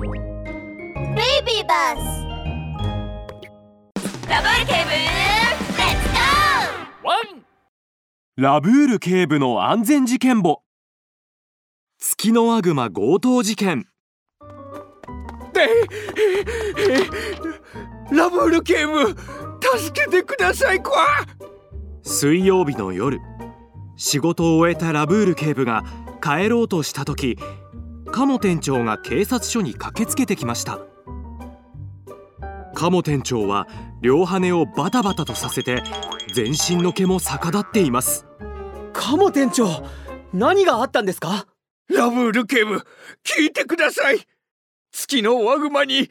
ベイビーバスダブルケーブルレッツゴーワンラブール警部の安全事件簿。月のワグマ強盗事件。ラブール警部助けてくださいこわ水曜日の夜仕事を終えたラブール警部が帰ろうとした時鴨店長が警察署に駆けつけてきました。鴨店長は両羽をバタバタとさせて全身の毛も逆立っています。カモ店長何があったんですか？ラブール警部聞いてください。月のワグマに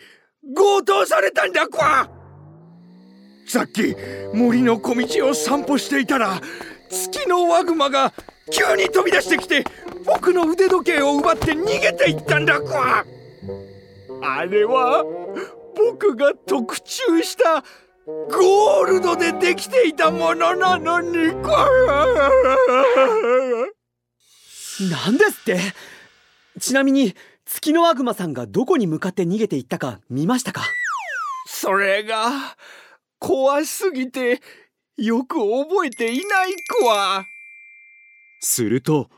強盗されたんだこわさっき森の小道を散歩していたら月のワグマが急に飛び出してきて僕の腕時計を奪って逃げていったんだこわあれは僕が特注したゴールドでできていたものなのにこわ何ですって？ちなみに月のワグマさんがどこに向かって逃げていったか見ましたか？それが怖すぎてよく覚えていない子はすると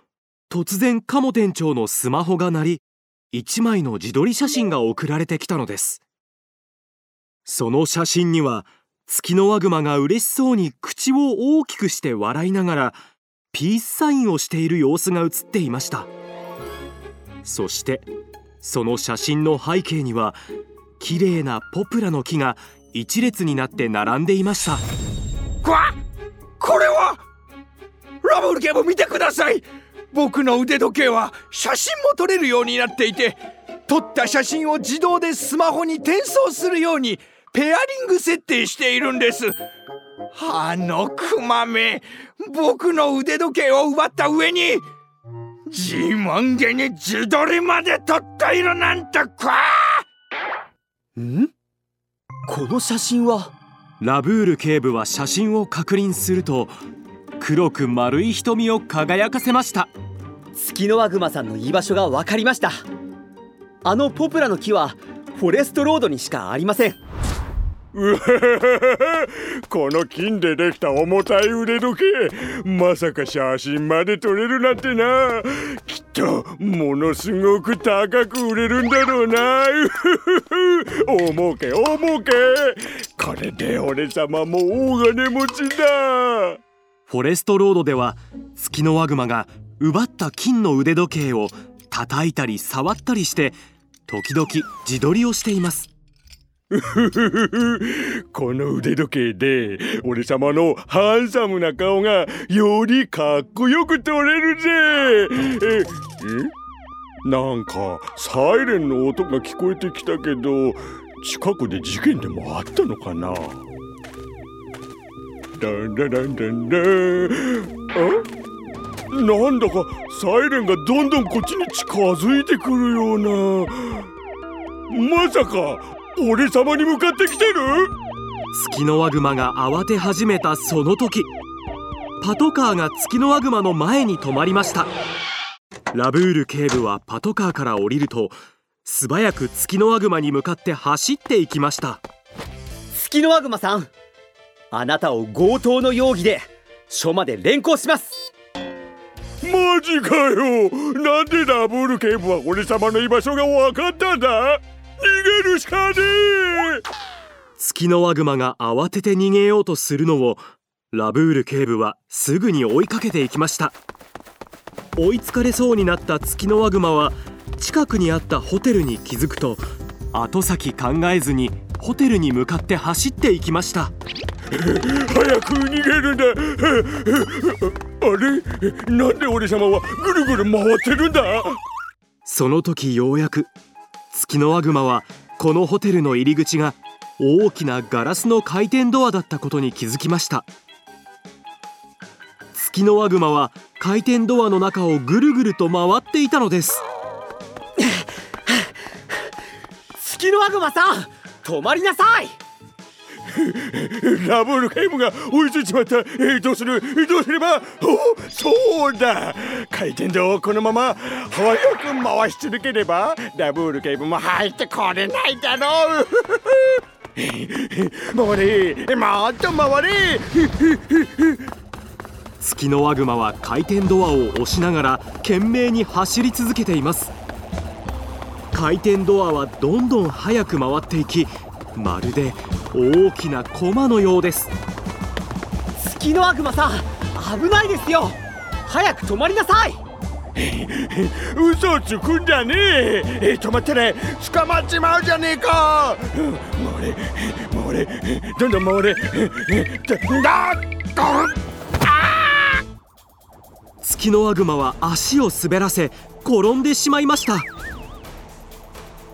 突然鴨店長のスマホが鳴り一枚の自撮り写真が送られてきたのです。その写真には月のワグマが嬉しそうに口を大きくして笑いながらピースサインをしている様子が写っていました。そしてその写真の背景には綺麗なポプラの木が一列になって並んでいました。こわこれはラブルケも見てください。僕の腕時計は写真も撮れるようになっていて撮った写真を自動でスマホに転送するようにペアリング設定しているんです。あのクマめ僕の腕時計を奪った上に自慢げに自撮りまで撮っているなんてこわん？この写真は？ラブール警部は写真を確認すると黒く丸い瞳を輝かせました。月のワグマさんの居場所が分かりました。あのポプラの木はフォレストロードにしかありません。う わこの金でできた重たい腕時計まさか写真まで撮れるなんてな。きっとものすごく高く売れるんだろうな。うふふふ大儲け大儲け。これで俺様も大金持ちだフォレストロードでは月のワグマが奪った金の腕時計を叩いたり触ったりして時々自撮りをしています。この腕時計で俺様のハンサムな顔がよりかっこよく撮れるぜ。ええ？なんかサイレンの音が聞こえてきたけど近くで事件でもあったのかな？なんだかサイレンがどんどんこっちに近づいてくるような。まさか俺様に向かってきてる？月のワグマが慌て始めたその時。パトカーが月のワグマの前に止まりました。ラブール警部はパトカーから降りると素早く月のワグマに向かって走っていきました。月のワグマさんあなたを強盗の容疑で署まで連行します。マジかよ。なんでラブール警部は俺様の居場所が分かったんだ？逃げるしかねえ。月のワグマが慌てて逃げようとするのをラブール警部はすぐに追いかけていきました。追いつかれそうになった月のワグマは近くにあったホテルに気づくと後先考えずにホテルに向かって走っていきました早く逃げるんだあれ？なんで俺様はぐるぐる回ってるんだ？その時ようやく月のワグマはこのホテルの入り口が大きなガラスの回転ドアだったことに気づきました。月のワグマは回転ドアの中をぐるぐると回っていたのです。月のワグマさん止まりなさい。ラブール警部が追いついちまった。えー、どうする？どうすれば？おそうだ。回転ドをこのまま早く回し続ければラブール警部も入ってこれないだろう。回れ。もっと回れ。月のワグマは回転ドアを押しながら懸命に走り続けています。回転ドアはどんどん速く回っていきまるで大きなコマのようです。月の悪魔さん危ないですよ。早く止まりなさい。嘘つくんじゃねえ。え止まったら捕まっちまうじゃねえか。回れ回れ。どんどん回れ。だだ月のワグマは足を滑らせ転んでしまいました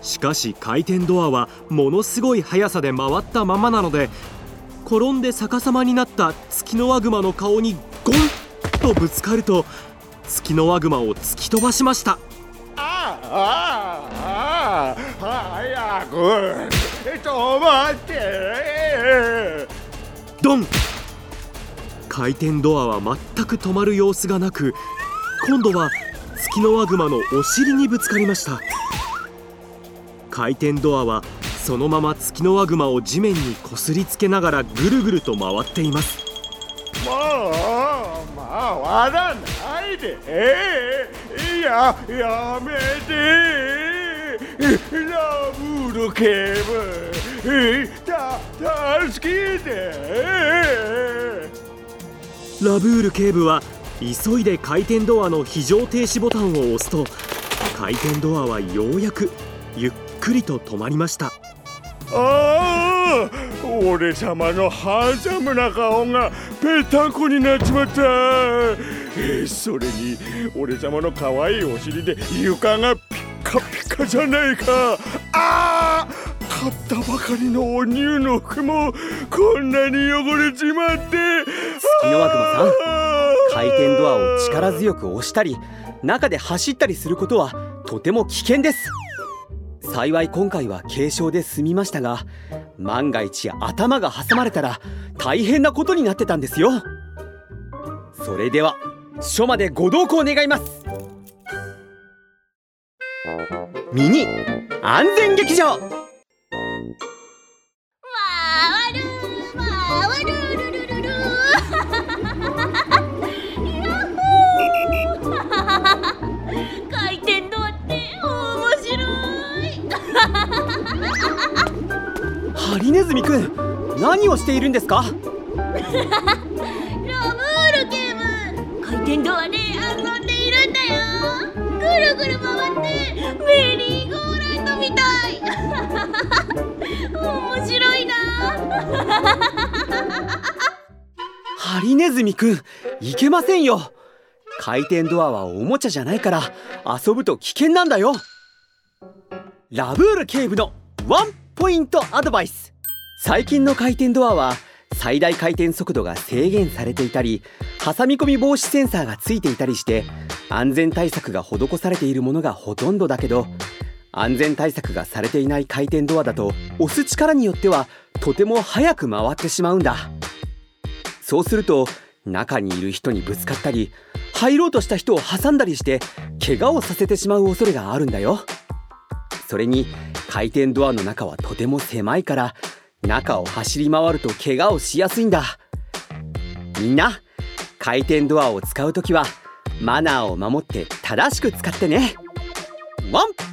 しかし回転ドアはものすごい速さで回ったままなので転んで逆さまになった月のワグマの顔にゴンとぶつかると月のワグマを突き飛ばしました。ああああ早く止まって。ドン。回転ドアは全く止まる様子がなく今度は月のワグマのお尻にぶつかりました回転ドアはそのまま月のワグマを地面にこすりつけながらぐるぐると回っています。もう回らないでややめて。ラブル警部。た助けてラブール警部は急いで回転ドアの非常停止ボタンを押すと回転ドアはようやくゆっくりと止まりました。ああ俺様のハンサムな顔がぺったんこになっちまった。えそれに俺様の可愛いお尻で床がピッカピカじゃないか。ああ買ったばかりのお乳の服もこんなに汚れちまって。月の悪魔さん回転ドアを力強く押したり中で走ったりすることはとても危険です幸い今回は軽傷で済みましたが万が一頭が挟まれたら大変なことになってたんですよ。それでは署までご同行願います。ミニ安全劇場。何をしているんですか？ラブール警部回転ドアで遊んでいるんだよ。ぐるぐる回ってメリーゴーランドみたい。面白いな。ハリネズミくんいけませんよ。回転ドアはおもちゃじゃないから遊ぶと危険なんだよ。ラブール警部のワンポイントアドバイス最近の回転ドアは最大回転速度が制限されていたり挟み込み防止センサーがついていたりして安全対策が施されているものがほとんどだけど安全対策がされていない回転ドアだと押す力によってはとても速く回ってしまうんだ。そうすると中にいる人にぶつかったり入ろうとした人を挟んだりして怪我をさせてしまう恐れがあるんだよ。それに回転ドアの中はとても狭いから中を走り回ると怪我をしやすいんだ。みんな回転ドアを使うときはマナーを守って正しく使ってね。ワン！